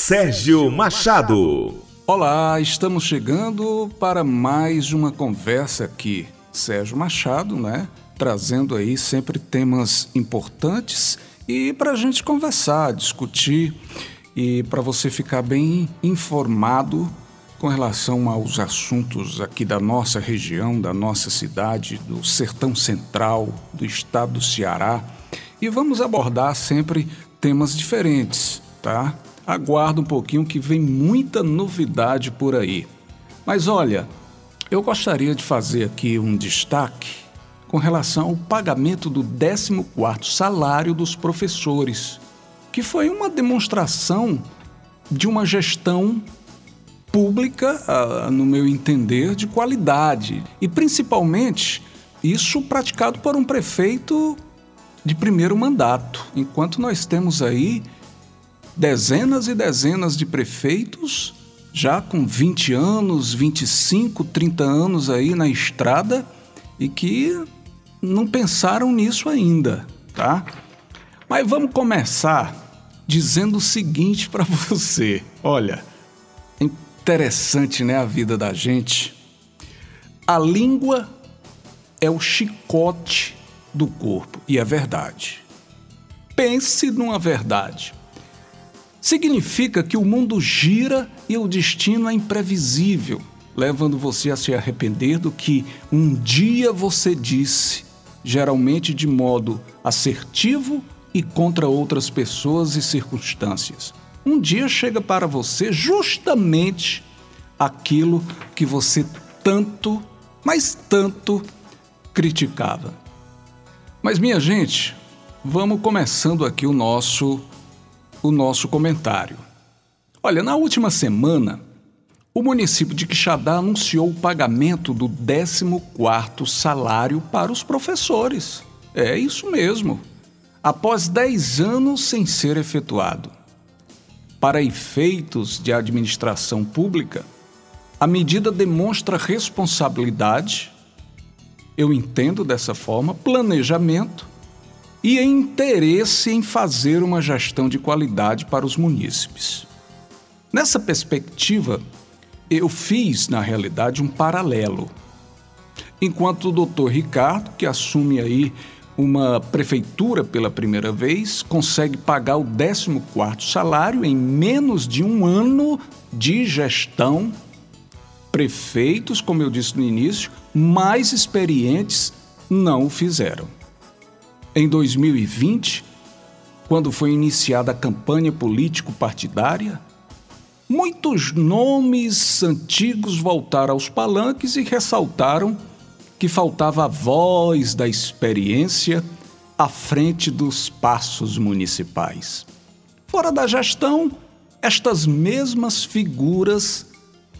Sérgio Machado. Olá, estamos chegando para mais uma conversa aqui. Sérgio Machado, né? Trazendo aí sempre temas importantes e para a gente conversar, discutir e para você ficar bem informado com relação aos assuntos aqui da nossa região, da nossa cidade, do sertão central, do estado do Ceará. E vamos abordar sempre temas diferentes, tá? Aguarda um pouquinho que vem muita novidade por aí. Mas olha, eu gostaria de fazer aqui um destaque com relação ao pagamento do 14º salário dos professores, que foi uma demonstração de uma gestão pública, ah, no meu entender, de qualidade. E principalmente isso praticado por um prefeito de primeiro mandato, enquanto nós temos aí dezenas e dezenas de prefeitos já com 20 anos, 25, 30 anos aí na estrada e que não pensaram nisso ainda, tá? Mas vamos começar dizendo o seguinte para você. Olha, é interessante, né, a vida da gente. A língua é o chicote do corpo e é verdade. Pense numa verdade. Significa que o mundo gira e o destino é imprevisível, levando você a se arrepender do que um dia você disse, geralmente de modo assertivo e contra outras pessoas e circunstâncias. Um dia chega para você justamente aquilo que você tanto, mas tanto criticava. Mas minha gente, vamos começando aqui o nosso o nosso comentário. Olha, na última semana, o município de Quixadá anunciou o pagamento do 14º salário para os professores. É isso mesmo. Após 10 anos sem ser efetuado. Para efeitos de administração pública, a medida demonstra responsabilidade, eu entendo dessa forma, planejamento e interesse em fazer uma gestão de qualidade para os munícipes. Nessa perspectiva, eu fiz, na realidade, um paralelo. Enquanto o doutor Ricardo, que assume aí uma prefeitura pela primeira vez, consegue pagar o 14º salário em menos de um ano de gestão, prefeitos, como eu disse no início, mais experientes não o fizeram. Em 2020, quando foi iniciada a campanha político-partidária, muitos nomes antigos voltaram aos palanques e ressaltaram que faltava a voz da experiência à frente dos passos municipais. Fora da gestão, estas mesmas figuras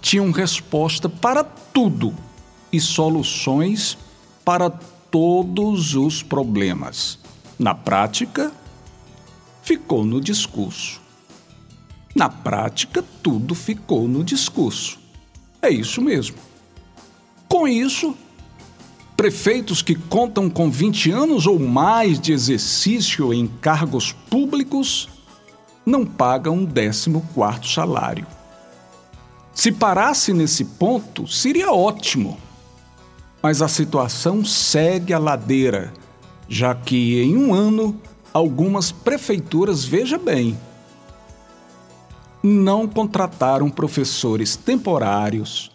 tinham resposta para tudo e soluções para todos os problemas. Na prática, ficou no discurso. Na prática, tudo ficou no discurso. É isso mesmo. Com isso, prefeitos que contam com 20 anos ou mais de exercício em cargos públicos não pagam um 14 salário. Se parasse nesse ponto, seria ótimo mas a situação segue a ladeira, já que em um ano algumas prefeituras, veja bem, não contrataram professores temporários,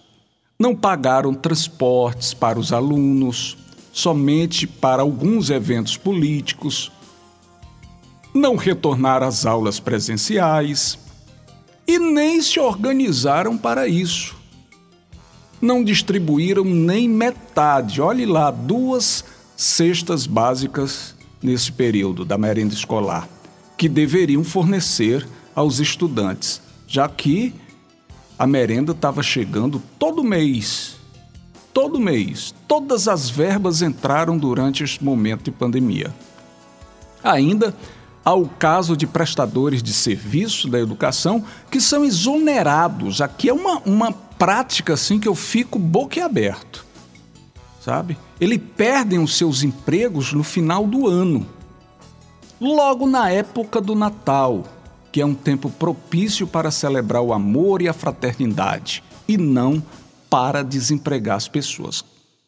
não pagaram transportes para os alunos, somente para alguns eventos políticos, não retornaram às aulas presenciais e nem se organizaram para isso não distribuíram nem metade. Olhe lá, duas cestas básicas nesse período da merenda escolar, que deveriam fornecer aos estudantes, já que a merenda estava chegando todo mês. Todo mês. Todas as verbas entraram durante este momento de pandemia. Ainda há o caso de prestadores de serviços da educação que são exonerados. Aqui é uma, uma prática assim que eu fico boquiaberto, sabe? Eles perdem os seus empregos no final do ano, logo na época do Natal. que é um tempo propício para celebrar o amor e a fraternidade e não para desempregar as pessoas.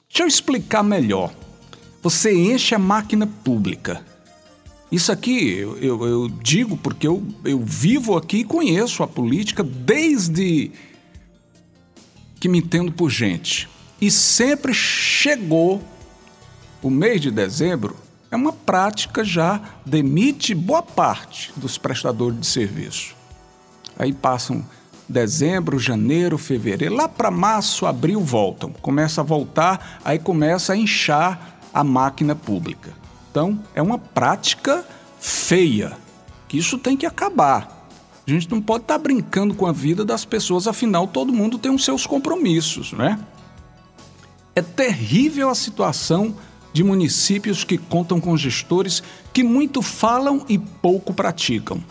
Deixa eu explicar melhor. Você enche a máquina pública. Isso aqui eu, eu, eu digo porque eu, eu vivo aqui e conheço a política desde que me entendo por gente. E sempre chegou o mês de dezembro, é uma prática já demite boa parte dos prestadores de serviço. Aí passam dezembro, janeiro, fevereiro, lá para março, abril voltam. Começa a voltar, aí começa a inchar a máquina pública. Então, é uma prática feia, que isso tem que acabar. A gente não pode estar tá brincando com a vida das pessoas, afinal, todo mundo tem os seus compromissos, né? É terrível a situação de municípios que contam com gestores que muito falam e pouco praticam.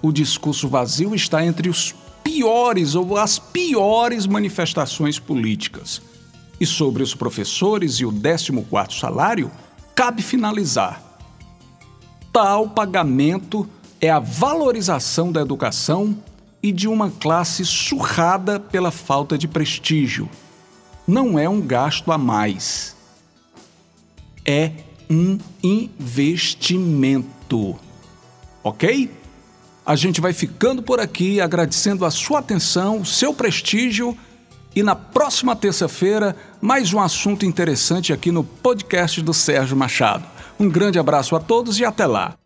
O discurso vazio está entre os piores ou as piores manifestações políticas. E sobre os professores e o 14º salário, cabe finalizar. Tal pagamento é a valorização da educação e de uma classe surrada pela falta de prestígio. Não é um gasto a mais é um investimento. Ok? A gente vai ficando por aqui agradecendo a sua atenção, o seu prestígio e na próxima terça-feira mais um assunto interessante aqui no podcast do Sérgio Machado. Um grande abraço a todos e até lá.